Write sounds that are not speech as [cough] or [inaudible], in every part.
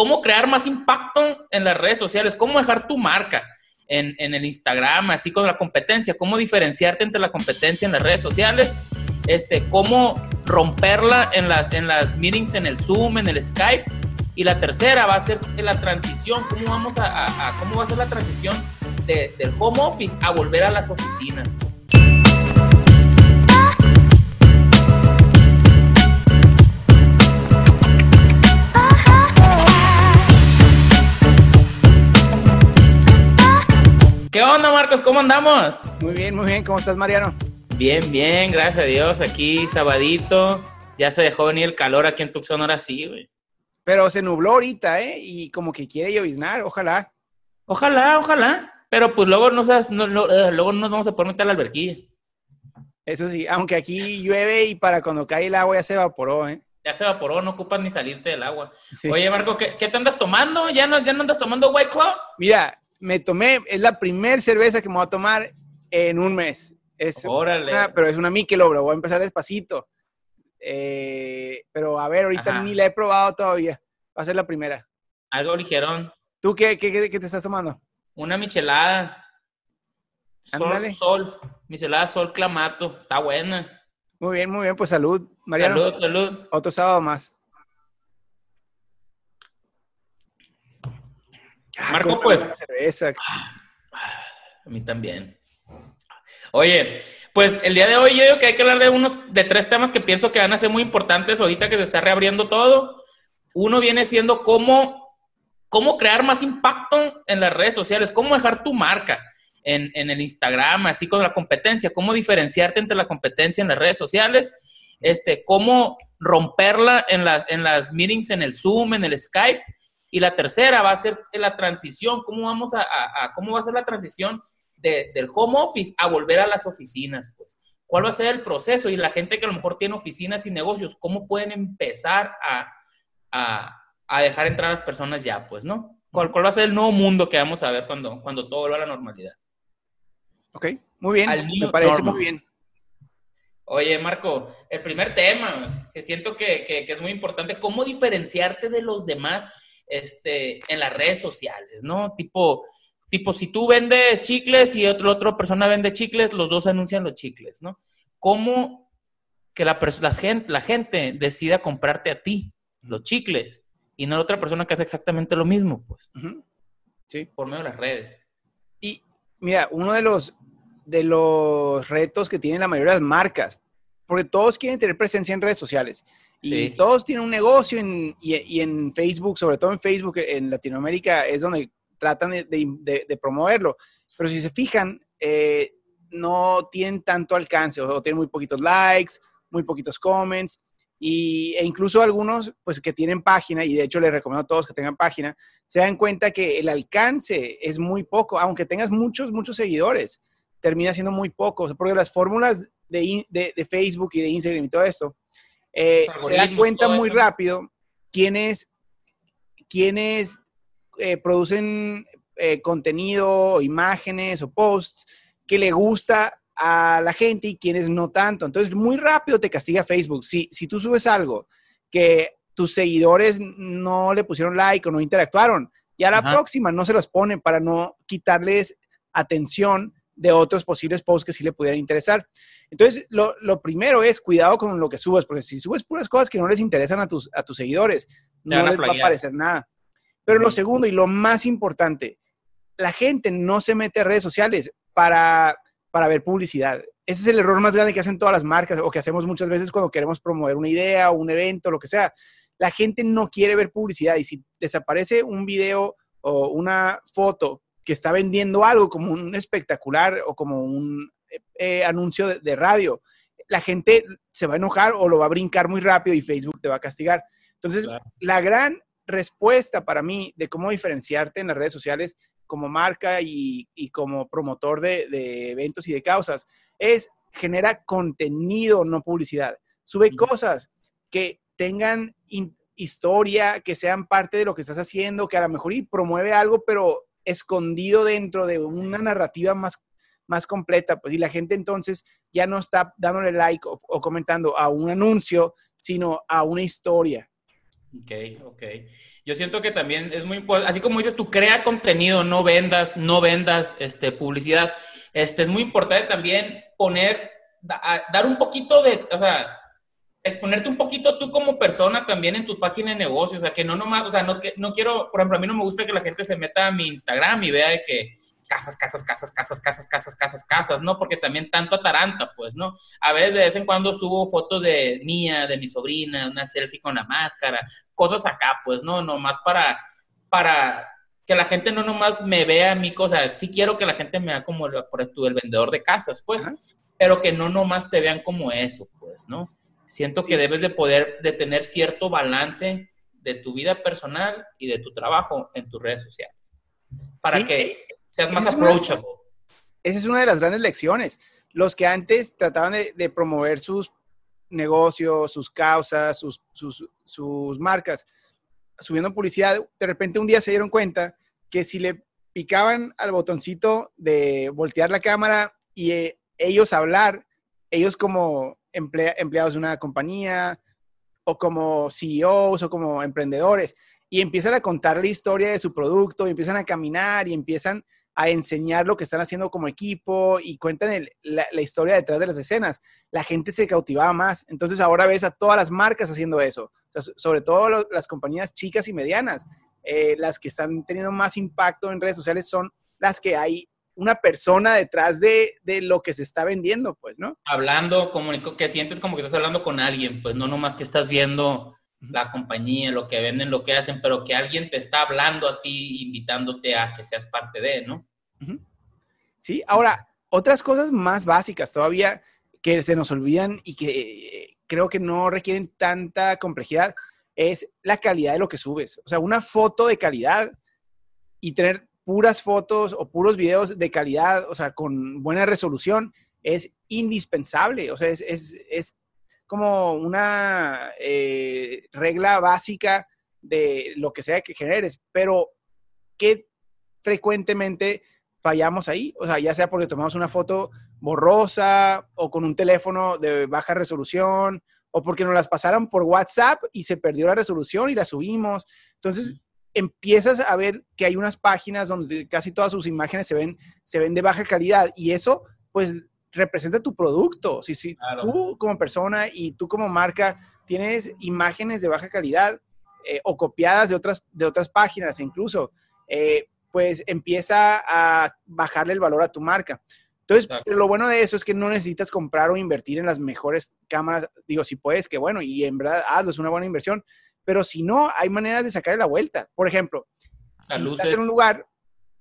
cómo crear más impacto en las redes sociales, cómo dejar tu marca en, en, el Instagram, así con la competencia, cómo diferenciarte entre la competencia en las redes sociales, este, cómo romperla en las, en las meetings en el Zoom, en el Skype. Y la tercera va a ser la transición, cómo, vamos a, cómo va a ser la transición de, del home office a volver a las oficinas. ¿Qué onda, Marcos? ¿Cómo andamos? Muy bien, muy bien. ¿Cómo estás, Mariano? Bien, bien, gracias a Dios. Aquí, sabadito. Ya se dejó venir el calor aquí en Tucson, ahora sí, güey. Pero se nubló ahorita, ¿eh? Y como que quiere lloviznar, ojalá. Ojalá, ojalá. Pero pues luego no, sabes, no, eh, luego nos vamos a poner meter a la alberquilla. Eso sí, aunque aquí llueve y para cuando cae el agua ya se evaporó, ¿eh? Ya se evaporó, no ocupas ni salirte del agua. Oye, Marco, ¿qué, te andas tomando? ¿Ya no, ¿Ya no andas tomando White Claw? Mira, me tomé, es la primera cerveza que me voy a tomar en un mes. Es Órale. pero es una Michelob, voy a empezar despacito. Eh, pero a ver, ahorita ni la he probado todavía. Va a ser la primera. Algo ligerón. ¿Tú qué, qué, qué, te estás tomando? Una michelada. Sol, sol. Michelada Sol Clamato. Está buena. Muy bien, muy bien. Pues salud, Mariano. Salud, salud. Otro sábado más. Ah, Marco, pues. a mí también. Oye, pues el día de hoy yo creo que hay que hablar de unos, de tres temas que pienso que van a ser muy importantes ahorita que se está reabriendo todo. Uno viene siendo cómo, cómo crear más impacto en las redes sociales, cómo dejar tu marca en, en el Instagram, así con la competencia, cómo diferenciarte entre la competencia en las redes sociales, este, cómo romperla en las, en las meetings en el Zoom, en el Skype y la tercera va a ser la transición, cómo vamos a, cómo va a ser la transición del home office a volver a las oficinas, pues. ¿Cuál va a ser el proceso? Y la gente que a lo mejor tiene oficinas y negocios, ¿cómo pueden empezar a, dejar entrar a las personas ya, pues, ¿no? ¿Cuál, ¿Cuál, va a ser el nuevo mundo que vamos a ver cuando, cuando todo vuelva a la normalidad? Ok, muy bien, me parece muy bien. Oye, Marco, el primer tema que siento que, que, es muy importante, ¿cómo diferenciarte de los demás este, en las redes sociales, ¿no? Tipo, tipo, si tú vendes chicles y otra otra persona vende chicles, los dos anuncian los chicles, ¿no? ¿Cómo que la, la, gente, la gente decida comprarte a ti los chicles y no a otra persona que hace exactamente lo mismo, pues? Sí. Por medio de las redes. Y mira, uno de los, de los retos que tienen la mayoría de las marcas, porque todos quieren tener presencia en redes sociales. Y todos tienen un negocio y, en Facebook, sobre todo en Facebook, en Latinoamérica, es donde tratan de, promoverlo. Pero si se fijan, eh, no tienen tanto alcance o, tienen muy poquitos likes, muy poquitos comments. Y, e incluso algunos, pues que tienen página, y de hecho les recomiendo a todos que tengan página, se dan cuenta que el alcance es muy poco, aunque tengas muchos, muchos seguidores, termina siendo muy poco, porque las fórmulas de, de, Facebook y de Instagram y todo esto, eh, se da cuenta muy rápido quiénes, quiénes eh, producen eh, contenido, imágenes o posts que le gusta a la gente y quienes no tanto. Entonces, muy rápido te castiga Facebook. Si, si tú subes algo que tus seguidores no le pusieron like o no interactuaron, y a la próxima no se los ponen para no quitarles atención de otros posibles posts que sí le pudieran interesar. Entonces, lo, primero es cuidado con lo que subes, porque si subes puras cosas que no les interesan a tus, a tus seguidores, no les va a aparecer nada. Pero lo segundo y lo más importante, la gente no se mete a redes sociales para, para ver publicidad. Ese es el error más grande que hacen todas las marcas o que hacemos muchas veces cuando queremos promover una idea o un evento, lo que sea. La gente no quiere ver publicidad y si les aparece un video o una foto que está vendiendo algo como un espectacular o como un eh, eh, anuncio de, radio, la gente se va a enojar o lo va a brincar muy rápido y Facebook te va a castigar. Entonces, la gran respuesta para mí de cómo diferenciarte en las redes sociales como marca y, como promotor de, eventos y de causas es genera contenido, no publicidad. Sube cosas que tengan historia, que sean parte de lo que estás haciendo, que a lo mejor y promueve algo, pero escondido dentro de una narrativa más, más completa, pues y la gente entonces ya no está dándole like o, comentando a un anuncio, sino a una historia. Ok, ok. Yo siento que también es muy importante, así como dices, tú crea contenido, no vendas, no vendas este, publicidad. Este, es muy importante también poner, dar un poquito de, o sea, exponerte un poquito tú como persona también en tu página de negocio, o sea, que no nomás, o sea, no, que, no quiero, por ejemplo, a mí no me gusta que la gente se meta a mi Instagram y vea de que casas, casas, casas, casas, casas, casas, casas, casas, ¿no? Porque también tanto ataranta, pues, ¿no? A veces de vez en cuando subo fotos de mía, de mi sobrina, una selfie con la máscara, cosas acá, pues, ¿no? Nomás para, para que la gente no nomás me vea a mí, cosa, sí quiero que la gente me vea como por el, el vendedor de casas, pues, pero que no nomás te vean como eso, pues, ¿no? Siento que debes de poder, de tener cierto balance de tu vida personal y de tu trabajo en tus redes sociales. Para que seas más approachable. esa es una de las grandes lecciones. Los que antes trataban de, promover sus negocios, sus causas, sus, sus, marcas, subiendo publicidad, de repente un día se dieron cuenta que si le picaban al botoncito de voltear la cámara y eh, ellos hablar, ellos como empleados de una compañía o como CEOs o como emprendedores, y empiezan a contar la historia de su producto, y empiezan a caminar y empiezan a enseñar lo que están haciendo como equipo y cuentan la, historia detrás de las escenas. La gente se cautivaba más. Entonces ahora ves a todas las marcas haciendo eso, sobre todo las compañías chicas y medianas. Eh, las que están teniendo más impacto en redes sociales son las que hay una persona detrás de, de, lo que se está vendiendo, pues, ¿no? Hablando, comunico, que sientes como que estás hablando con alguien, pues no nomás que estás viendo la compañía, lo que venden, lo que hacen, pero que alguien te está hablando a ti, invitándote a que seas parte de, ¿no? Sí, ahora, otras cosas más básicas todavía que se nos olvidan y que creo que no requieren tanta complejidad es la calidad de lo que subes. O sea, una foto de calidad y tener puras fotos o puros videos de calidad, o sea, con buena resolución, es indispensable. O sea, es, es como una eh, regla básica de lo que sea que generes, pero ¿qué frecuentemente fallamos ahí? O sea, ya sea porque tomamos una foto borrosa o con un teléfono de baja resolución o porque nos las pasaron por WhatsApp y se perdió la resolución y la subimos. Entonces, empiezas a ver que hay unas páginas donde casi todas sus imágenes se ven, se ven de baja calidad y eso, pues, representa tu producto. Si, si tú como persona y tú como marca tienes imágenes de baja calidad eh, o copiadas de otras, de otras páginas incluso, eh, pues empieza a bajarle el valor a tu marca. Entonces, lo bueno de eso es que no necesitas comprar o invertir en las mejores cámaras. Digo, si puedes, que bueno, y en verdad hazlo, es una buena inversión. Pero si no, hay maneras de sacarle la vuelta. Por ejemplo, si estás en un lugar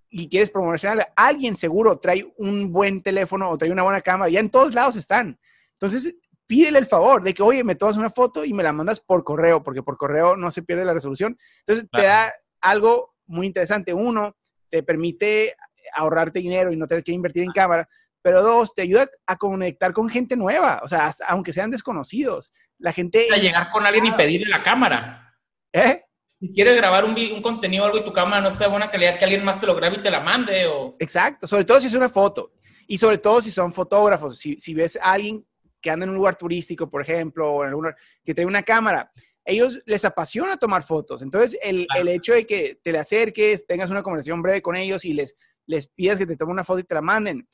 y quieres promocionarle, alguien seguro trae un buen teléfono o trae una buena cámara, ya en todos lados están. Entonces, pídele el favor de que, oye, me tomas una foto y me la mandas por correo, porque por correo no se pierde la resolución. Entonces, te da algo muy interesante. Uno, te permite ahorrarte dinero y no tener que invertir en cámara. Pero dos, te ayuda a conectar con gente nueva, o sea, aunque sean desconocidos. La gente... A llegar con alguien y pedirle la cámara. ¿Eh? si quieres grabar un, un contenido o algo y tu cámara no está de buena calidad, que alguien más te lo grabe y te la mande. O... Exacto, sobre todo si es una foto. Y sobre todo si son fotógrafos. Si, si ves a alguien que anda en un lugar turístico, por ejemplo, o en algún que trae una cámara, ellos les apasiona tomar fotos. Entonces, el, el, hecho de que te le acerques, tengas una conversación breve con ellos y les, les pidas que te tomen una foto y te la manden,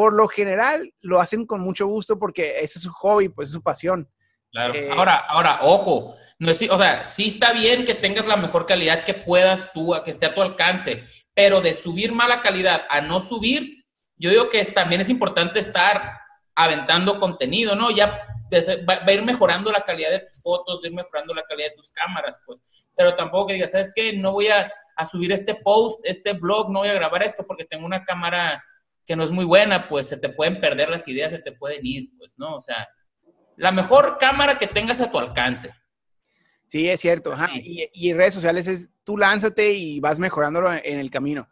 por lo general lo hacen con mucho gusto porque ese es su hobby, pues es su pasión. Claro. Eh, ahora, ahora, ojo, no es, o sea, sí está bien que tengas la mejor calidad que puedas tú, que esté a tu alcance, pero de subir mala calidad a no subir, yo digo que también es importante estar aventando contenido, ¿no? Ya va, a ir mejorando la calidad de tus fotos, va a ir mejorando la calidad de tus cámaras, pues. Pero tampoco que digas, ¿sabes qué? No voy a, a subir este post, este blog, no voy a grabar esto porque tengo una cámara que no es muy buena, pues se te pueden perder las ideas, se te pueden ir, pues, ¿no? O sea, la mejor cámara que tengas a tu alcance. Sí, es cierto. Y, y, redes sociales es tú lánzate y vas mejorándolo en el camino.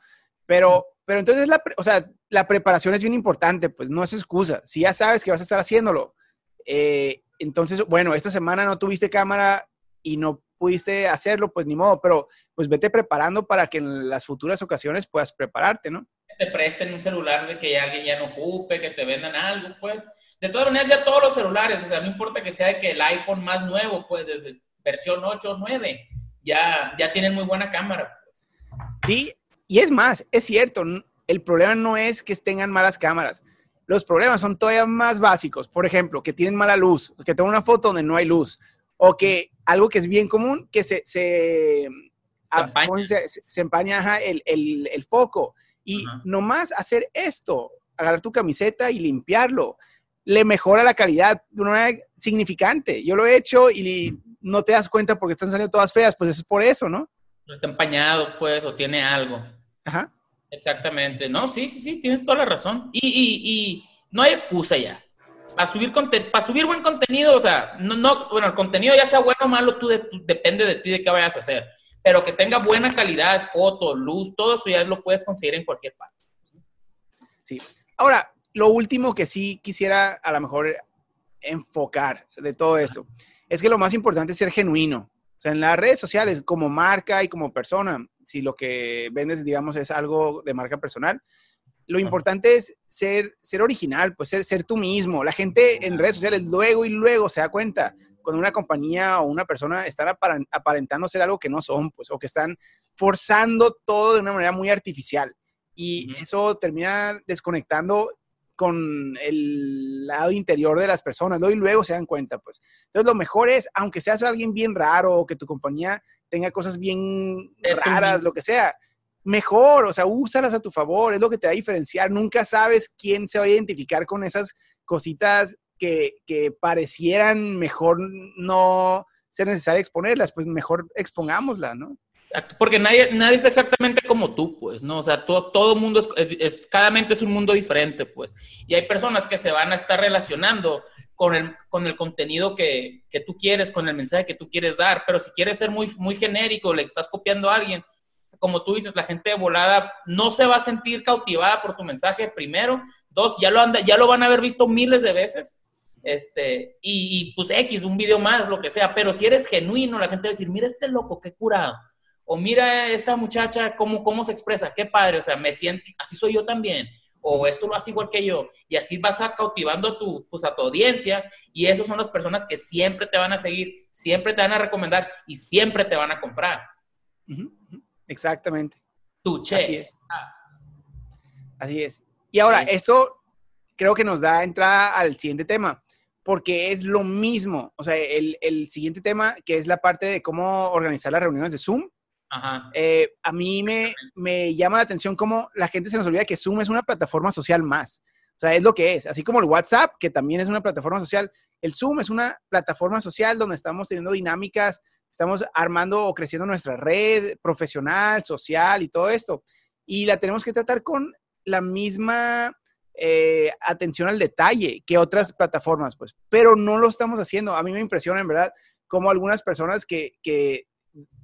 Pero, pero entonces, la, o sea, la preparación es bien importante, pues no es excusa. Si ya sabes que vas a estar haciéndolo, eh, entonces, bueno, esta semana no tuviste cámara y no pudiste hacerlo, pues ni modo, pero pues vete preparando para que en las futuras ocasiones puedas prepararte, ¿no? Te presten un celular de que alguien ya no ocupe, que te vendan algo, pues de todas maneras, ya todos los celulares, o sea, no importa que sea que el iPhone más nuevo, pues desde versión 8 o 9, ya, ya tienen muy buena cámara. Pues. Sí, y es más, es cierto, el problema no es que tengan malas cámaras. Los problemas son todavía más básicos. Por ejemplo, que tienen mala luz, que toman una foto donde no hay luz, o que algo que es bien común, que se, se, empaña, se, empaña el, el, el, foco. Y nomás hacer esto, agarrar tu camiseta y limpiarlo, le mejora la calidad de una manera significante. Yo lo he hecho y no te das cuenta porque están saliendo todas feas, pues es por eso, ¿no? No está empañado, pues, o tiene algo. Ajá. Exactamente, no, sí, sí, sí, tienes toda la razón. Y, y, y no hay excusa ya. Para subir, para subir buen contenido, o sea, no, no, bueno, el contenido ya sea bueno o malo, tú, depende de ti de qué vayas a hacer. Pero que tenga buena calidad, foto, luz, todo eso ya lo puedes conseguir en cualquier parte. Sí. Ahora, lo último que sí quisiera a lo mejor enfocar de todo eso es que lo más importante es ser genuino. O sea, en las redes sociales, como marca y como persona, si lo que vendes, digamos, es algo de marca personal, lo importante es ser, ser original, pues ser, ser tú mismo. La gente en redes sociales luego y luego se da cuenta cuando una compañía o una persona están aparentando ser algo que no son, pues, o que están forzando todo de una manera muy artificial. Y eso termina desconectando con el lado interior de las personas, ¿no? Y luego se dan cuenta, pues. Entonces, lo mejor es, aunque seas alguien bien raro o que tu compañía tenga cosas bien raras, lo que sea, mejor, o sea, úsalas a tu favor, es lo que te va a diferenciar. Nunca sabes quién se va a identificar con esas cositas que, que parecieran mejor no ser necesario exponerlas, pues mejor expongámoslas, ¿no? Porque nadie, nadie es exactamente como tú, pues, ¿no? O sea, todo, todo mundo es, es, cada mente es un mundo diferente, pues. Y hay personas que se van a estar relacionando con el, con el contenido que, que tú quieres, con el mensaje que tú quieres dar. Pero si quieres ser muy, muy genérico, le estás copiando a alguien, como tú dices, la gente de volada no se va a sentir cautivada por tu mensaje, primero. Dos, ya lo, anda, ya lo van a haber visto miles de veces. Este, y, y pues X, un video más, lo que sea. Pero si eres genuino, la gente va a decir, mira este loco, qué curado o mira esta muchacha cómo, cómo se expresa, qué padre, o sea, me siento, así soy yo también, o esto lo hace igual que yo, y así vas a cautivando a tu, pues, a tu audiencia, y esas son las personas que siempre te van a seguir, siempre te van a recomendar y siempre te van a comprar. Exactamente. Tu che. Así es. Así es. Y ahora, esto creo que nos da entrada al siguiente tema, porque es lo mismo. O sea, el, el, siguiente tema, que es la parte de cómo organizar las reuniones de Zoom, eh, a mí me, me, llama la atención cómo la gente se nos olvida que Zoom es una plataforma social más. O sea, es lo que es. Así como el WhatsApp, que también es una plataforma social, el Zoom es una plataforma social donde estamos teniendo dinámicas, estamos armando o creciendo nuestra red profesional, social y todo esto. Y la tenemos que tratar con la misma eh, atención al detalle que otras plataformas, pues. Pero no lo estamos haciendo. A mí me impresiona, en verdad, como algunas personas que, que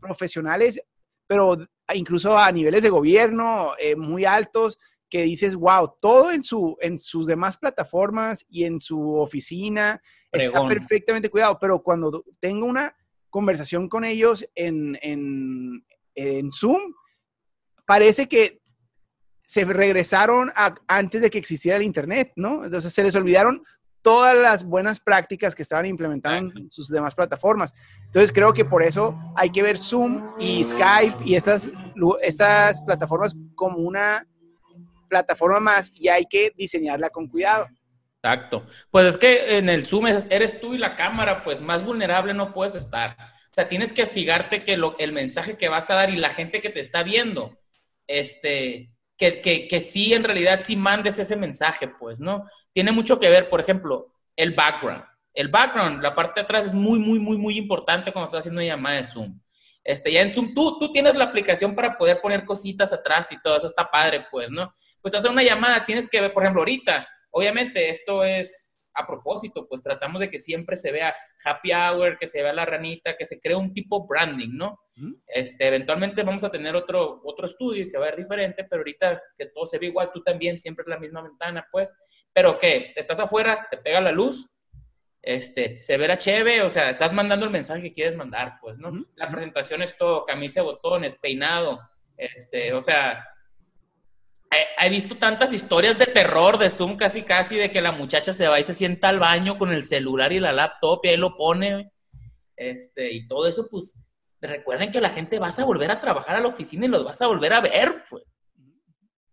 profesionales pero incluso a niveles de gobierno eh, muy altos, que dices, wow, todo en, su, en sus demás plataformas y en su oficina está perfectamente cuidado, pero cuando tengo una conversación con ellos en, en, en Zoom, parece que se regresaron a, antes de que existiera el Internet, ¿no? Entonces se les olvidaron todas las buenas prácticas que estaban implementando en sus demás plataformas. Entonces creo que por eso hay que ver Zoom y Skype y estas, estas plataformas como una plataforma más y hay que diseñarla con cuidado. Exacto. Pues es que en el Zoom eres tú y la cámara, pues más vulnerable no puedes estar. O sea, tienes que fijarte que lo, el mensaje que vas a dar y la gente que te está viendo, este, que, sí, en realidad, sí mandes ese mensaje, pues, ¿no? Tiene mucho que ver, por ejemplo, el background. El background, la parte de atrás es muy, muy, muy, muy importante cuando estás haciendo una llamada de Zoom. Este, ya en Zoom, tú, tú tienes la aplicación para poder poner cositas atrás y todo eso está padre, pues, ¿no? Pues hacer una llamada, tienes que ver, por ejemplo, ahorita, obviamente esto es a propósito, pues tratamos de que siempre se vea happy hour, que se vea la ranita, que se cree un tipo branding, ¿no? Este, eventualmente vamos a tener otro, otro estudio y se va a ver diferente, pero ahorita que todo se ve igual, tú también, siempre es la misma ventana, pues. Pero que estás afuera, te pega la luz, este, se verá chévere, o sea, estás mandando el mensaje que quieres mandar, pues, ¿no? La presentación es todo, camisa de botones, peinado, este, o sea, he, visto tantas historias de terror de Zoom casi casi de que la muchacha se va y se sienta al baño con el celular y la laptop y ahí lo pone. Este, y todo eso, pues, recuerden que la gente vas a volver a trabajar a la oficina y los vas a volver a ver, pues.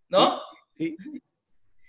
¿No? Sí.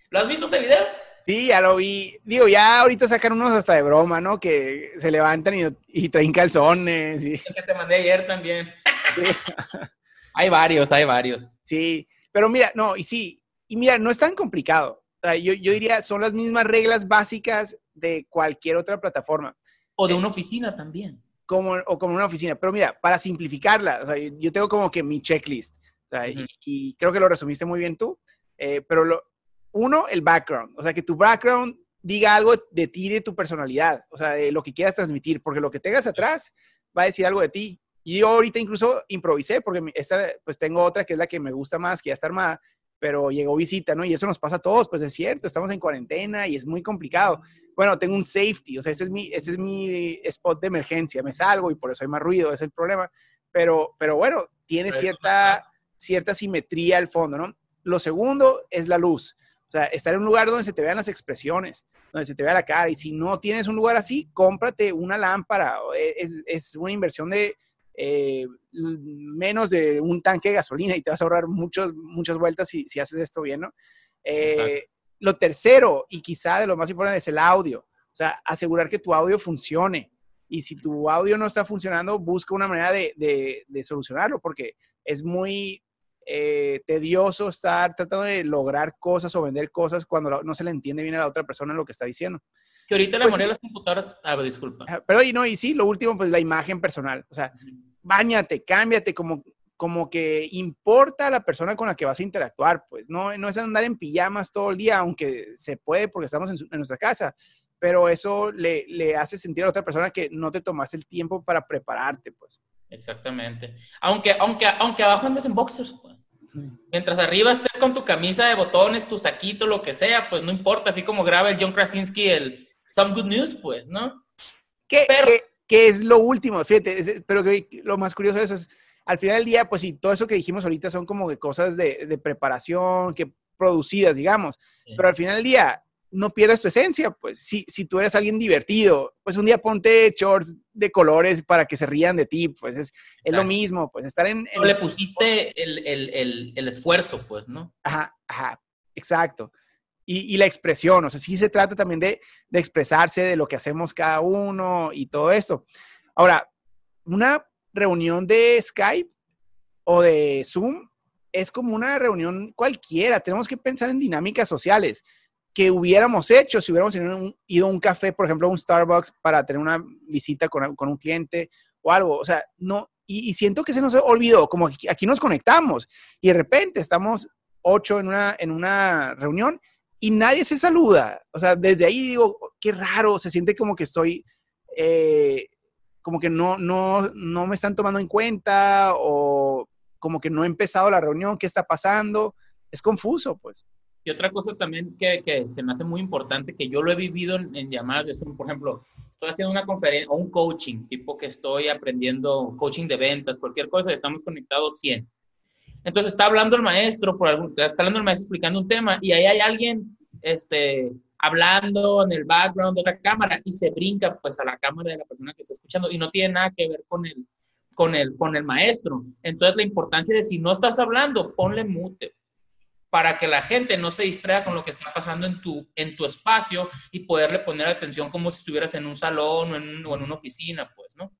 ¿Lo has visto ese video? Sí, ya lo vi. Digo, ya ahorita sacan unos hasta de broma, ¿no? Que se levantan y, y traen calzones. Y... El que te mandé ayer también. [laughs] hay varios, hay varios. Sí, pero mira, no, y sí, y mira, no es tan complicado. O sea, yo, yo diría, son las mismas reglas básicas de cualquier otra plataforma. O de una oficina también. Como, o como una oficina. Pero mira, para simplificarla, o sea, yo tengo como que mi checklist. O sea, y, y, creo que lo resumiste muy bien tú. Eh, pero lo, uno, el background. O sea, que tu background diga algo de ti, de tu personalidad. O sea, de lo que quieras transmitir. Porque lo que tengas atrás va a decir algo de ti. Y yo ahorita incluso improvisé, porque esta, pues tengo otra que es la que me gusta más, que ya está armada, pero llegó visita, ¿no? Y eso nos pasa a todos, pues es cierto, estamos en cuarentena y es muy complicado. Bueno, tengo un safety, o sea, ese es mi, ese es mi spot de emergencia, me salgo y por eso hay más ruido, ese es el problema. Pero, pero bueno, tiene cierta, cierta simetría al fondo, ¿no? Lo segundo es la luz. O sea, estar en un lugar donde se te vean las expresiones, donde se te vea la cara. Y si no tienes un lugar así, cómprate una lámpara. Es, es una inversión de eh, menos de un tanque de gasolina y te vas a ahorrar muchos, muchas vueltas si, si haces esto bien, ¿no? Eh, lo tercero, y quizá de lo más importante, es el audio. O sea, asegurar que tu audio funcione. Y si tu audio no está funcionando, busca una manera de, de, de solucionarlo, porque es muy eh, tedioso estar tratando de lograr cosas o vender cosas cuando no se le entiende bien a la otra persona lo que está diciendo. Que ahorita la pues, las computadoras. Ah, disculpa. Pero y no, y sí, lo último, pues la imagen personal. O sea, bañate, cámbiate, como, como que importa a la persona con la que vas a interactuar. Pues no, no es andar en pijamas todo el día, aunque se puede porque estamos en, en nuestra casa. Pero eso le, le, hace sentir a otra persona que no te tomas el tiempo para prepararte, pues. Exactamente. Aunque, aunque, aunque abajo andes en boxers, pues. Mientras arriba estés con tu camisa de botones, tu saquito, lo que sea, pues no importa, así como graba el John Krasinski el Some Good News, pues, ¿no? ¿Qué, ¿qué, es lo último? Fíjate, pero que lo más curioso de eso es, al final del día, pues sí, todo eso que dijimos ahorita son como que cosas de, de preparación, que producidas, digamos, sí. pero al final del día, no pierdas tu esencia, pues si, si tú eres alguien divertido, pues un día ponte shorts de colores para que se rían de ti, pues es, es lo mismo, pues estar en... en no le pusiste el, el, el, el, esfuerzo, pues, ¿no? Ajá, ajá, exacto. Y, la expresión, o sea, sí se trata también de, expresarse de lo que hacemos cada uno y todo esto. Ahora, una reunión de Skype o de Zoom es como una reunión cualquiera, tenemos que pensar en dinámicas sociales que hubiéramos hecho si hubiéramos ido a un café, por ejemplo, a un Starbucks para tener una visita con, un cliente o algo. O sea, no, y, y, siento que se nos olvidó, como aquí, aquí, nos conectamos y de repente estamos ocho en una, en una reunión y nadie se saluda. O sea, desde ahí digo, qué raro, se siente como que estoy, eh, como que no, no, no me están tomando en cuenta o como que no he empezado la reunión, ¿qué está pasando? Es confuso, pues. Y otra cosa también que, que, se me hace muy importante, que yo lo he vivido en, en llamadas de Zoom, por ejemplo, estoy haciendo una conferencia o un coaching, tipo que estoy aprendiendo coaching de ventas, cualquier cosa, estamos conectados 100. Entonces está hablando el maestro, por algún, está hablando el maestro explicando un tema y ahí hay alguien este, hablando en el background de otra cámara y se brinca pues a la cámara de la persona que está escuchando y no tiene nada que ver con el, con el, con el maestro. Entonces la importancia de si no estás hablando, ponle mute para que la gente no se distraiga con lo que está pasando en tu, en tu espacio y poderle poner atención como si estuvieras en un salón o en, o en una oficina, pues, ¿no?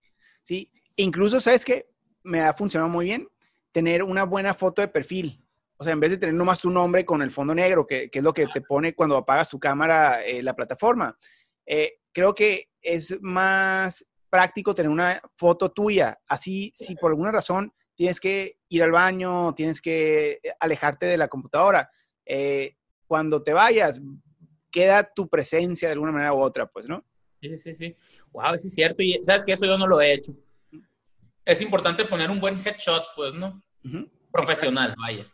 Sí, incluso, ¿sabes qué? Me ha funcionado muy bien tener una buena foto de perfil. O sea, en vez de tener nomás tu nombre con el fondo negro, que, que es lo que te pone cuando apagas tu cámara eh, la plataforma, eh, creo que es más práctico tener una foto tuya. Así, si por alguna razón tienes que ir al baño, tienes que alejarte de la computadora. Eh, cuando te vayas, queda tu presencia de alguna manera u otra, pues, ¿no? Sí, sí, sí. Wow, sí es cierto. Y sabes que eso yo no lo he hecho. Es importante poner un buen headshot, pues, ¿no? Uh -huh. Profesional, Exacto. vaya.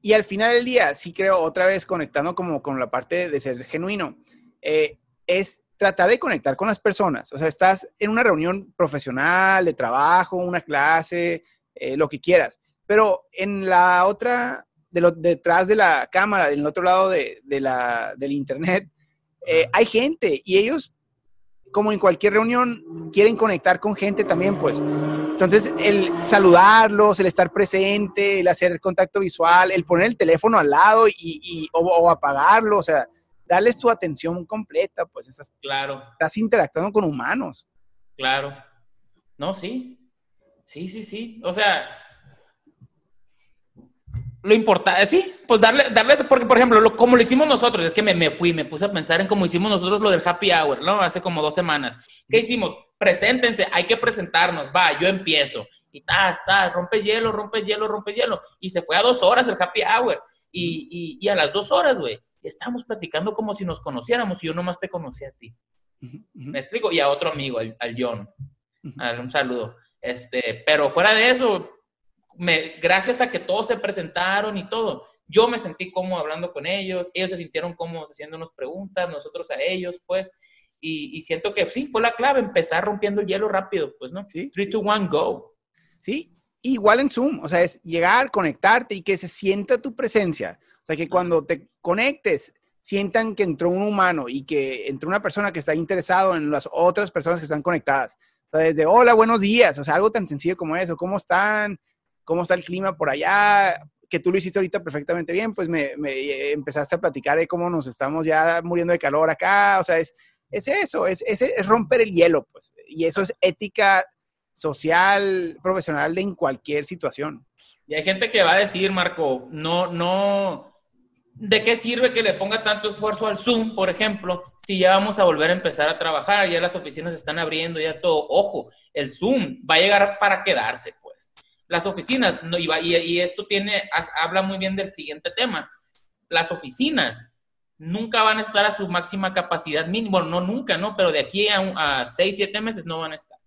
Y al final del día, sí creo, otra vez conectando como con la parte de ser genuino, eh, es tratar de conectar con las personas. O sea, estás en una reunión profesional, de trabajo, una clase, eh, lo que quieras. Pero en la otra, de lo, detrás de la cámara, del otro lado de, de la, del internet, eh, hay gente y ellos como en cualquier reunión, quieren conectar con gente también, pues. Entonces, el saludarlos, el estar presente, el hacer contacto visual, el poner el teléfono al lado y, o, apagarlo, o sea, darles tu atención completa, pues estás, claro. estás interactuando con humanos. Claro. No, sí. Sí, sí, sí. O sea, lo importante, sí, pues darle, darle, porque por ejemplo, lo, como lo hicimos nosotros, es que me, me, fui, me puse a pensar en cómo hicimos nosotros lo del happy hour, ¿no? Hace como dos semanas. ¿Qué hicimos? Preséntense, hay que presentarnos, va, yo empiezo. Y ta, está, rompe hielo, rompe hielo, rompe hielo. Y se fue a dos horas el happy hour. Y, y, y a las dos horas, güey, estábamos platicando como si nos conociéramos y yo nomás te conocí a ti. ¿Me explico? Y a otro amigo, al, al John. un saludo. Este, pero fuera de eso, me, gracias a que todos se presentaron y todo, yo me sentí cómodo hablando con ellos, ellos se sintieron cómodos haciéndonos preguntas, nosotros a ellos, pues, y, siento que sí, fue la clave, empezar rompiendo el hielo rápido, pues, ¿no? Sí. 3, 2, 1, go. Sí, igual en Zoom, o sea, es llegar, conectarte y que se sienta tu presencia. O sea, que cuando te conectes, sientan que entró un humano y que entró una persona que está interesado en las otras personas que están conectadas. O sea, desde hola, buenos días, o sea, algo tan sencillo como eso, ¿cómo están? Cómo está el clima por allá, que tú lo hiciste ahorita perfectamente bien, pues me, me empezaste a platicar de cómo nos estamos ya muriendo de calor acá, o sea, es, es eso, es, es, es romper el hielo, pues, y eso es ética social, profesional de en cualquier situación. Y hay gente que va a decir, Marco, no, no, ¿de qué sirve que le ponga tanto esfuerzo al Zoom, por ejemplo, si ya vamos a volver a empezar a trabajar, ya las oficinas están abriendo, ya todo? Ojo, el Zoom va a llegar para quedarse las oficinas, no, y, y, esto tiene, habla muy bien del siguiente tema, las oficinas nunca van a estar a su máxima capacidad mínima, no nunca, ¿no? Pero de aquí a, a seis, siete meses no van a estar.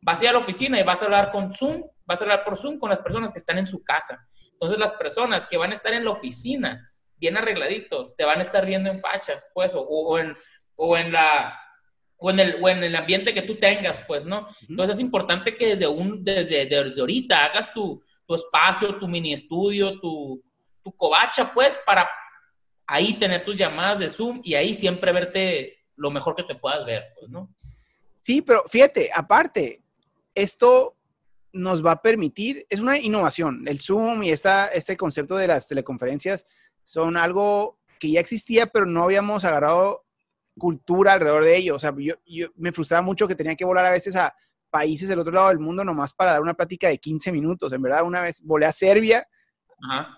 Vas a ir a la oficina y vas a hablar con Zoom, vas a hablar por Zoom con las personas que están en su casa. Entonces las personas que van a estar en la oficina, bien arregladitos, te van a estar viendo en fachas, pues, o, en, o en la o en, el, o en el ambiente que tú tengas, pues, ¿no? Entonces es importante que desde, un, desde, desde ahorita hagas tu, tu, espacio, tu mini estudio, tu, tu covacha, pues, para ahí tener tus llamadas de Zoom y ahí siempre verte lo mejor que te puedas ver, pues, ¿no? Sí, pero fíjate, aparte, esto nos va a permitir, es una innovación, el Zoom y esta, este concepto de las teleconferencias son algo que ya existía, pero no habíamos agarrado cultura alrededor de ello. O sea, yo, me frustraba mucho que tenía que volar a veces a países del otro lado del mundo nomás para dar una plática de 15 minutos. En verdad, una vez volé a Serbia,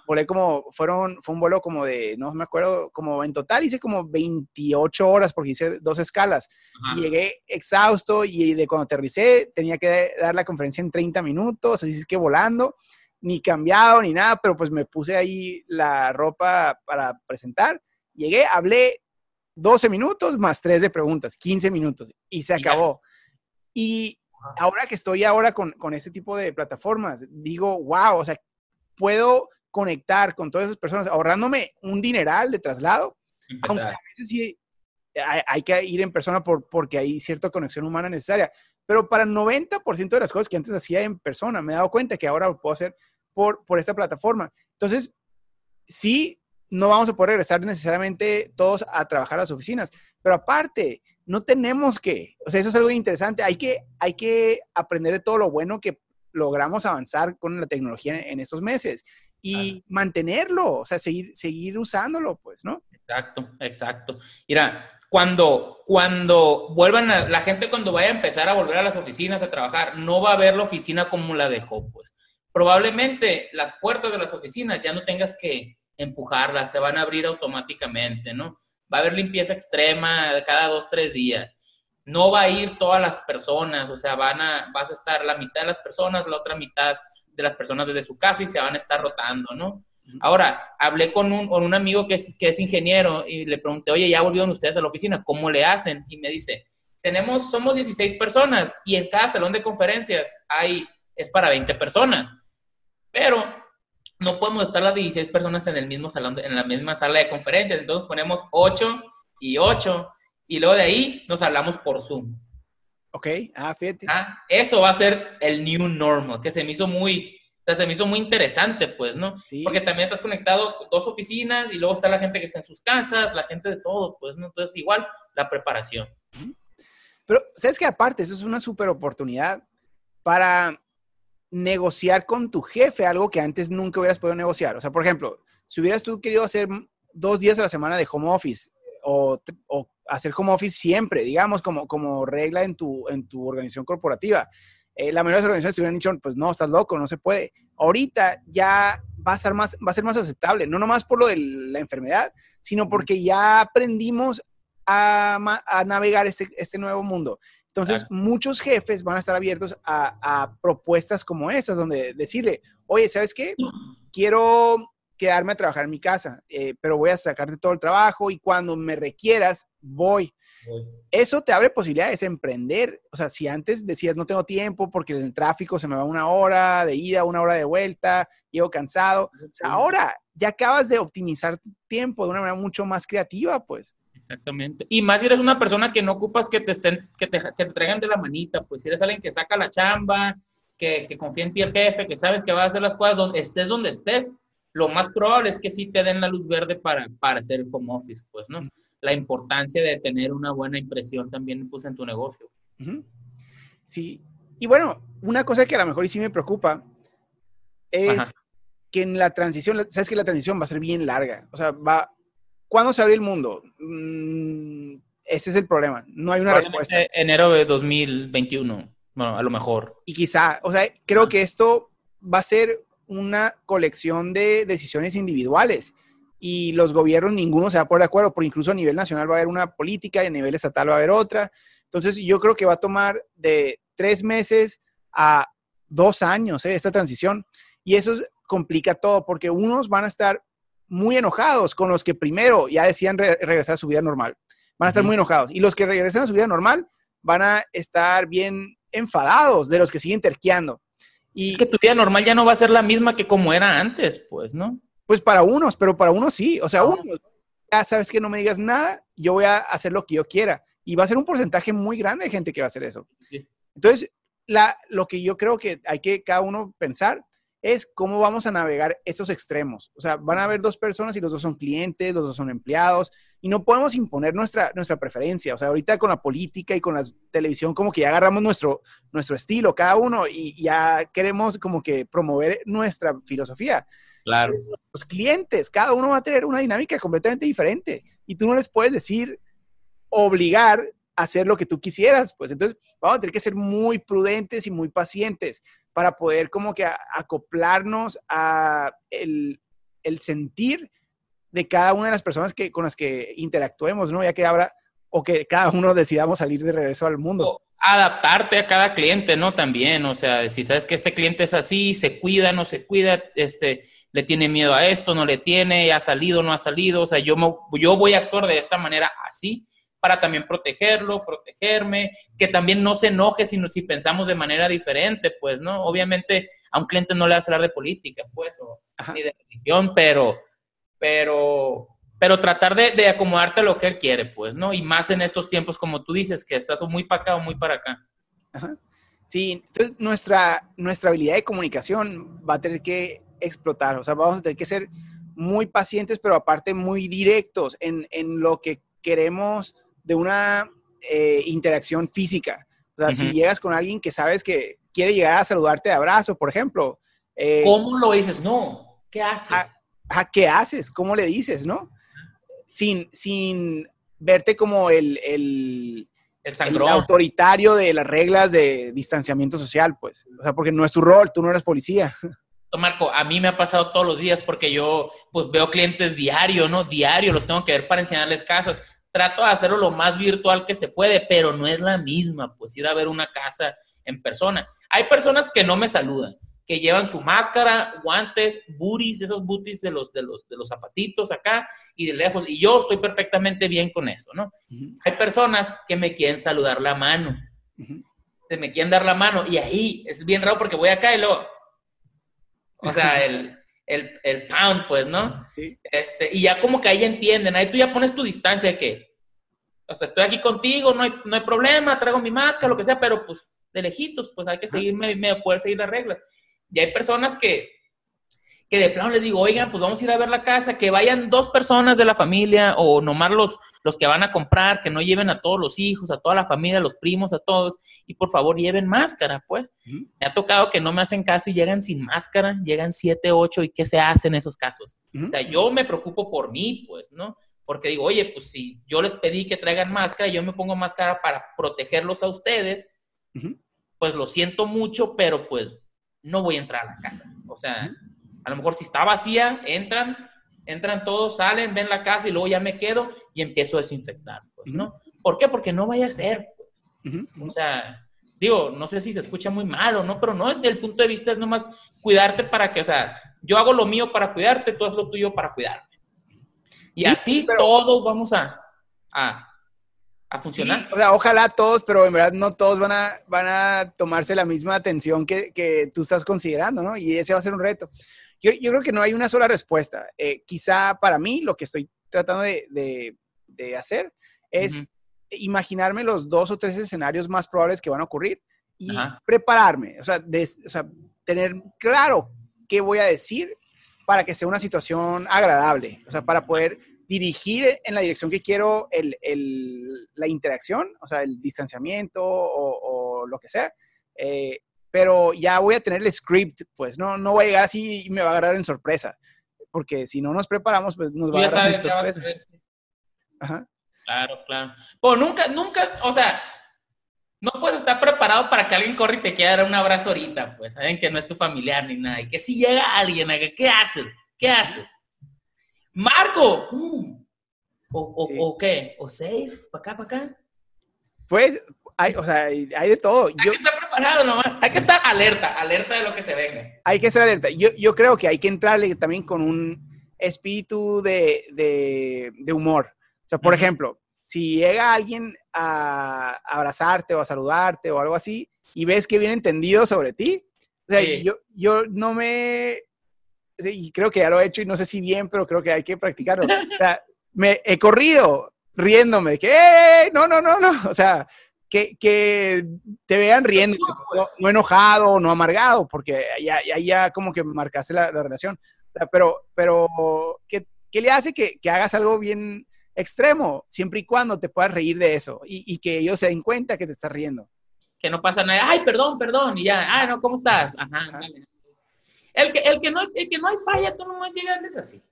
volé como, fueron, fue un vuelo como de, no me acuerdo, como en total hice como 28 horas porque hice dos escalas. Y llegué exhausto y de cuando aterricé tenía que dar la conferencia en 30 minutos, así es que volando, ni cambiado ni nada, pero pues me puse ahí la ropa para presentar. Llegué, hablé 12 minutos más 3 de preguntas, 15 minutos y se acabó. Y ahora que estoy ahora con, con este tipo de plataformas, digo, wow, o sea, puedo conectar con todas esas personas ahorrándome un dineral de traslado, aunque a veces sí hay, que ir en persona por, porque hay cierta conexión humana necesaria. Pero para el 90% de las cosas que antes hacía en persona, me he dado cuenta que ahora lo puedo hacer por, por esta plataforma. Entonces, sí, no vamos a poder regresar necesariamente todos a trabajar a las oficinas. Pero aparte, no tenemos que, o sea, eso es algo interesante. Hay que, hay que aprender de todo lo bueno que logramos avanzar con la tecnología en, estos meses y mantenerlo, o sea, seguir, seguir usándolo, pues, ¿no? Exacto, exacto. Mira, cuando, cuando vuelvan a, la gente cuando vaya a empezar a volver a las oficinas a trabajar, no va a ver la oficina como la dejó, pues. Probablemente las puertas de las oficinas ya no tengas que, empujarlas, se van a abrir automáticamente, ¿no? Va a haber limpieza extrema cada dos, tres días. No va a ir todas las personas, o sea, van a, vas a estar la mitad de las personas, la otra mitad de las personas desde su casa y se van a estar rotando, ¿no? Ahora, hablé con un, con un amigo que es, que es ingeniero y le pregunté, oye, ¿ya volvieron ustedes a la oficina? ¿Cómo le hacen? Y me dice, tenemos, somos 16 personas y en cada salón de conferencias hay, es para 20 personas. Pero no podemos estar las 16 personas en el mismo salón, en la misma sala de conferencias. Entonces ponemos 8 y 8 y luego de ahí nos hablamos por Zoom. Ok, ah, fíjate. Ah, eso va a ser el new normal, que se me hizo muy, se me hizo muy interesante, pues, ¿no? Porque también estás conectado con dos oficinas y luego está la gente que está en sus casas, la gente de todo, pues, ¿no? Entonces, igual, la preparación. Pero, ¿sabes qué? Aparte, eso es una súper oportunidad para negociar con tu jefe algo que antes nunca hubieras podido negociar. O sea, por ejemplo, si hubieras tú querido hacer dos días a la semana de home office o, hacer home office siempre, digamos, como, como regla en tu, en tu organización corporativa, eh, la mayoría de las organizaciones te hubieran dicho, pues no, estás loco, no se puede. Ahorita ya va a ser más, va a ser más aceptable, no nomás por lo de la enfermedad, sino porque ya aprendimos a, a navegar este, este nuevo mundo. Entonces, muchos jefes van a estar abiertos a, propuestas como esas, donde decirle, oye, ¿sabes qué? Quiero quedarme a trabajar en mi casa, eh, pero voy a sacarte todo el trabajo y cuando me requieras, voy. Eso te abre posibilidades de emprender. O sea, si antes decías no tengo tiempo porque el tráfico se me va una hora de ida, una hora de vuelta, llego cansado. ahora ya acabas de optimizar tu tiempo de una manera mucho más creativa, pues. Exactamente. Y más si eres una persona que no ocupas que te estén, que te, que te traigan de la manita, pues si eres alguien que saca la chamba, que, que confía en ti el jefe, que sabes que va a hacer las cosas donde estés donde estés, lo más probable es que sí te den la luz verde para, para hacer el home office, pues, ¿no? La importancia de tener una buena impresión también pues, en tu negocio. Sí. Y bueno, una cosa que a lo mejor sí me preocupa es que en la transición, sabes que la transición va a ser bien larga. O sea, va, ¿Cuándo se abre el mundo? Mm, ese es el problema. No hay una respuesta. Enero de 2021, bueno, a lo mejor. Y quizá, o sea, creo que esto va a ser una colección de decisiones individuales y los gobiernos ninguno se va a poner de acuerdo, porque incluso a nivel nacional va a haber una política y a nivel estatal va a haber otra. Entonces yo creo que va a tomar de tres meses a dos años ¿eh? esta transición y eso complica todo porque unos van a estar muy enojados con los que primero ya decían regresar a su vida normal. Van a estar muy enojados. Y los que regresan a su vida normal van a estar bien enfadados de los que siguen terqueando. Y, es que tu vida normal ya no va a ser la misma que como era antes, pues, ¿no? Pues para unos, pero para unos sí. O sea, unos, ya sabes que no me digas nada, yo voy a hacer lo que yo quiera. Y va a ser un porcentaje muy grande de gente que va a hacer eso. Entonces, la, lo que yo creo que hay que cada uno pensar es cómo vamos a navegar esos extremos. O sea, van a haber dos personas y los dos son clientes, los dos son empleados, y no podemos imponer nuestra, nuestra preferencia. O sea, ahorita con la política y con la televisión, como que ya agarramos nuestro, nuestro estilo cada uno y ya queremos como que promover nuestra filosofía. Claro. Los clientes, cada uno va a tener una dinámica completamente diferente y tú no les puedes decir, obligar a hacer lo que tú quisieras. Pues entonces vamos a tener que ser muy prudentes y muy pacientes para poder como que acoplarnos a el, sentir de cada una de las personas que, con las que interactuemos, ¿no? Ya que habrá, o que cada uno decidamos salir de regreso al mundo. adaptarte a cada cliente, ¿no? También, o sea, si sabes que este cliente es así, se cuida, no se cuida, este, le tiene miedo a esto, no le tiene, ha salido, no ha salido, o sea, yo, yo voy a actuar de esta manera así, para también protegerlo, protegerme, que también no se enoje si, si pensamos de manera diferente, pues, ¿no? Obviamente a un cliente no le vas a hablar de política, pues, o, ni de religión, pero, pero, pero tratar de, de, acomodarte a lo que él quiere, pues, ¿no? Y más en estos tiempos, como tú dices, que estás muy para acá o muy para acá. Ajá. Sí, entonces nuestra, nuestra habilidad de comunicación va a tener que explotar, o sea, vamos a tener que ser muy pacientes, pero aparte muy directos en, en lo que queremos de una eh, interacción física. O sea, si llegas con alguien que sabes que quiere llegar a saludarte de abrazo, por ejemplo. Eh, ¿Cómo lo dices? No, ¿qué haces? A, ¿Qué haces? ¿Cómo le dices, no? Sin, sin verte como el, el, el, autoritario de las reglas de distanciamiento social, pues. O sea, porque no es tu rol, tú no eres policía. [laughs] Marco, a mí me ha pasado todos los días porque yo pues veo clientes diario, ¿no? Diario, los tengo que ver para enseñarles casas trato de hacerlo lo más virtual que se puede, pero no es la misma, pues ir a ver una casa en persona. Hay personas que no me saludan, que llevan su máscara, guantes, booties, esos booties de los, de los, de los zapatitos acá y de lejos, y yo estoy perfectamente bien con eso, ¿no? Hay personas que me quieren saludar la mano, me quieren dar la mano, y ahí es bien raro porque voy acá y luego, o sea, el el, el pound, pues, ¿no? Este, y ya como que ahí entienden, ahí tú ya pones tu distancia de que, o sea, estoy aquí contigo, no hay, no hay problema, traigo mi máscara, lo que sea, pero pues de lejitos, pues hay que seguirme, poder seguir las reglas. Y hay personas que, que de plano les digo, oigan, pues vamos a ir a ver la casa, que vayan dos personas de la familia o nomás los, los que van a comprar, que no lleven a todos los hijos, a toda la familia, a los primos, a todos, y por favor lleven máscara, pues. Me ha tocado que no me hacen caso y llegan sin máscara, llegan siete, ocho, ¿y qué se hace en esos casos? O sea, yo me preocupo por mí, pues, ¿no? Porque digo, oye, pues si yo les pedí que traigan máscara yo me pongo máscara para protegerlos a ustedes, pues lo siento mucho, pero pues no voy a entrar a la casa. O sea, a lo mejor si está vacía, entran, entran todos, salen, ven la casa y luego ya me quedo y empiezo a desinfectar, pues, ¿no? ¿Por qué? Porque no vaya a ser, pues. O sea, digo, no sé si se escucha muy mal o no, pero no, desde el punto de vista es nomás cuidarte para que, o sea, yo hago lo mío para cuidarte, tú haz lo tuyo para cuidarme. Y así todos vamos a, a, a funcionar. o sea, ojalá todos, pero en verdad no todos van a, van a tomarse la misma atención que, que tú estás considerando, ¿no? Y ese va a ser un reto. Yo, yo creo que no hay una sola respuesta. Eh, quizá para mí lo que estoy tratando de, de, hacer es imaginarme los dos o tres escenarios más probables que van a ocurrir y prepararme, o sea, o sea, tener claro qué voy a decir para que sea una situación agradable, o sea, para poder dirigir en la dirección que quiero el, el, la interacción, o sea, el distanciamiento o, o lo que sea, eh, pero ya voy a tener el script, pues no, no voy a llegar así y me va a agarrar en sorpresa, porque si no nos preparamos, pues nos va a agarrar en sorpresa. Ajá. Claro, claro. Pues nunca, nunca, o sea, no puedes estar preparado para que alguien corra y te quiera dar un abrazo ahorita, pues, saben que no es tu familiar ni nada, y que si llega alguien, ¿qué haces? ¿Qué haces? Marco, ¿O, o, qué? ¿O safe? ¿Para acá, para acá? Pues, hay, o sea, hay, de todo. Hay que estar preparado nomás. Hay que estar alerta, alerta de lo que se venga. Hay que estar alerta. Yo, yo creo que hay que entrarle también con un espíritu de, de, de humor. O sea, por ejemplo, si llega alguien a abrazarte o a saludarte o algo así y ves que viene entendido sobre ti, o sea, yo, yo no me... Y creo que ya lo he hecho y no sé si bien, pero creo que hay que practicarlo. O sea, me he corrido riéndome, que, ¡eh! No, no, no, no. O sea, que, que te vean riendo, no, enojado, no amargado, porque ya, ya, ya como que marcaste la, relación. pero, pero ¿qué, ¿qué, le hace que, que, hagas algo bien extremo? Siempre y cuando te puedas reír de eso y, y, que ellos se den cuenta que te estás riendo. Que no pasa nada. Ay, perdón, perdón. Y ya, ah, no, ¿cómo estás? Ajá, El que, el, que no, el que no hay falla, tú no llegarles así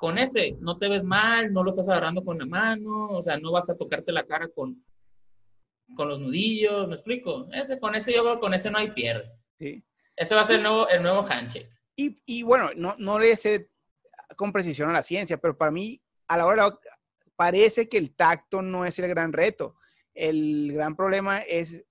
con ese no te ves mal, no lo estás agarrando con la mano, o sea, no vas a tocarte la cara con, con los nudillos, ¿me explico? Ese, con ese yo creo con ese no hay pierde. Sí. Ese va a ser el nuevo, el nuevo handshake. Y, y bueno, no, no le sé con precisión a la ciencia, pero para mí, a la hora, parece que el tacto no es el gran reto. El gran problema es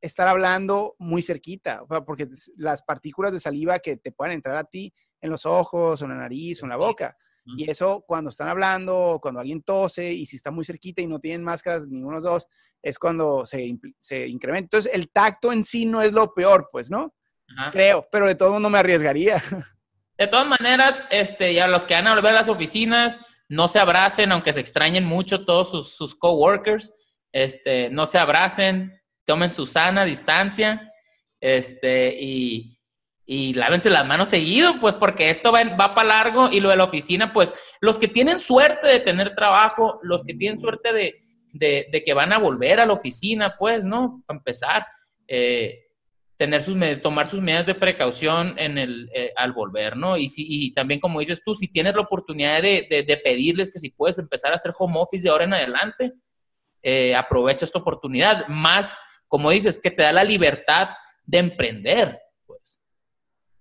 estar hablando muy cerquita, porque las partículas de saliva que te puedan entrar a ti en los ojos o en la nariz o en la boca, y eso cuando están hablando, cuando alguien tose y si está muy cerquita y no tienen máscaras ninguno de los dos, es cuando se, se incrementa. Entonces, el tacto en sí no es lo peor, pues, ¿no? Creo, pero de todo mundo me arriesgaría. [laughs] De todas maneras, este, ya los que van a volver a las oficinas, no se abracen, aunque se extrañen mucho todos sus, sus coworkers, este, no se abracen, tomen su sana distancia, este, y, y lávense las manos seguido, pues porque esto va, va para largo y lo de la oficina, pues los que tienen suerte de tener trabajo, los que tienen suerte de, de, que van a volver a la oficina, pues, ¿no? Para empezar, eh, tener sus, tomar sus medidas de precaución en el, eh, al volver, ¿no? Y, si, y también, como dices tú, si tienes la oportunidad de, de, pedirles que si puedes empezar a hacer home office de ahora en adelante, eh, aprovecha esta oportunidad. Más, como dices, que te da la libertad de emprender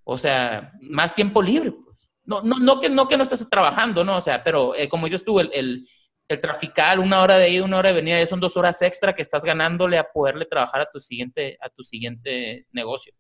o sea, más tiempo libre, pues. No, no, no, que, no que no estés trabajando, ¿no? O sea, pero eh, como dices tú, el, el, el, traficar una hora de ida, una hora de venida, son dos horas extra que estás ganándole a poderle trabajar a tu siguiente, a tu siguiente negocio.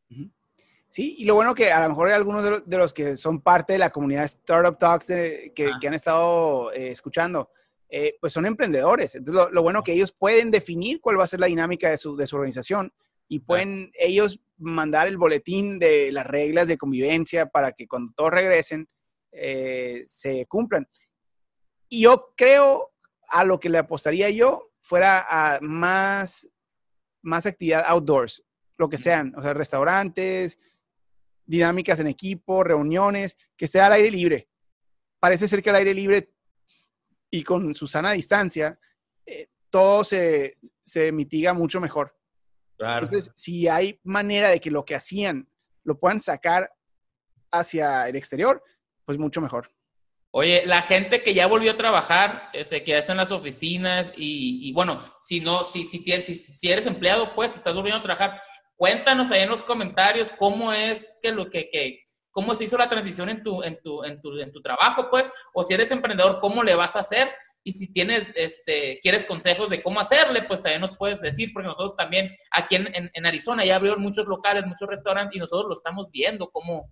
Sí, y lo bueno que a lo mejor algunos de los, que son parte de la comunidad Startup Talks que, que, han estado eh, escuchando, eh, pues son emprendedores. Entonces, lo, lo, bueno que ellos pueden definir cuál va a ser la dinámica de su, de su organización y pueden ellos mandar el boletín de las reglas de convivencia para que cuando todos regresen eh, se cumplan. Y yo creo a lo que le apostaría yo fuera a más, más actividad outdoors, lo que sean, o sea, restaurantes, dinámicas en equipo, reuniones, que sea al aire libre. Parece ser que al aire libre y con su sana distancia, eh, todo se, se, mitiga mucho mejor. Entonces, si hay manera de que lo que hacían lo puedan sacar hacia el exterior, pues mucho mejor. Oye, la gente que ya volvió a trabajar, este, que ya está en las oficinas y, bueno, si no, si, si, tienes, si, eres empleado, pues te estás volviendo a trabajar, cuéntanos ahí en los comentarios cómo es que lo que, que cómo se hizo la transición en tu, en tu, en tu, en tu trabajo, pues, o si eres emprendedor, cómo le vas a hacer. Y si tienes, este, quieres consejos de cómo hacerle, pues también nos puedes decir, porque nosotros también aquí en, en, Arizona ya abrieron muchos locales, muchos restaurantes y nosotros lo estamos viendo cómo,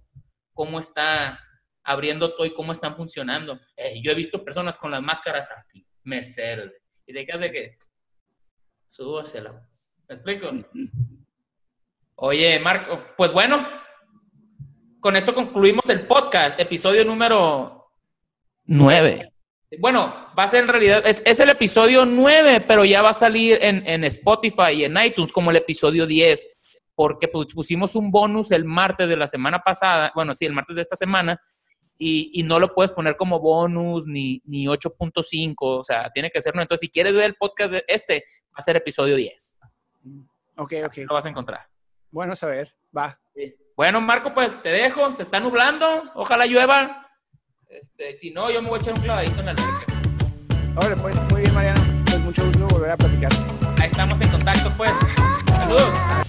cómo está abriendo todo y cómo están funcionando. Yo he visto personas con las máscaras aquí, mesero, y de qué hace que súbasela. ¿Me explico? Oye, Marco, pues bueno, con esto concluimos el podcast, episodio número 9. Bueno, va a ser en realidad, es, el episodio 9, pero ya va a salir en, en, Spotify y en iTunes como el episodio 10, porque pusimos un bonus el martes de la semana pasada, bueno, sí, el martes de esta semana, y, no lo puedes poner como bonus ni, ni 8.5, o sea, tiene que ser, no. Entonces, si quieres ver el podcast de este, va a ser episodio 10. Ok, ok. lo vas a encontrar. Bueno saber, va. Bueno, Marco, pues te dejo, se está nublando, ojalá llueva. Este, si no, yo me voy a echar un clavadito en la alberca. Ahora, pues, muy bien, Mariano. Pues mucho gusto volver a platicar. Ahí estamos en contacto, pues. Saludos.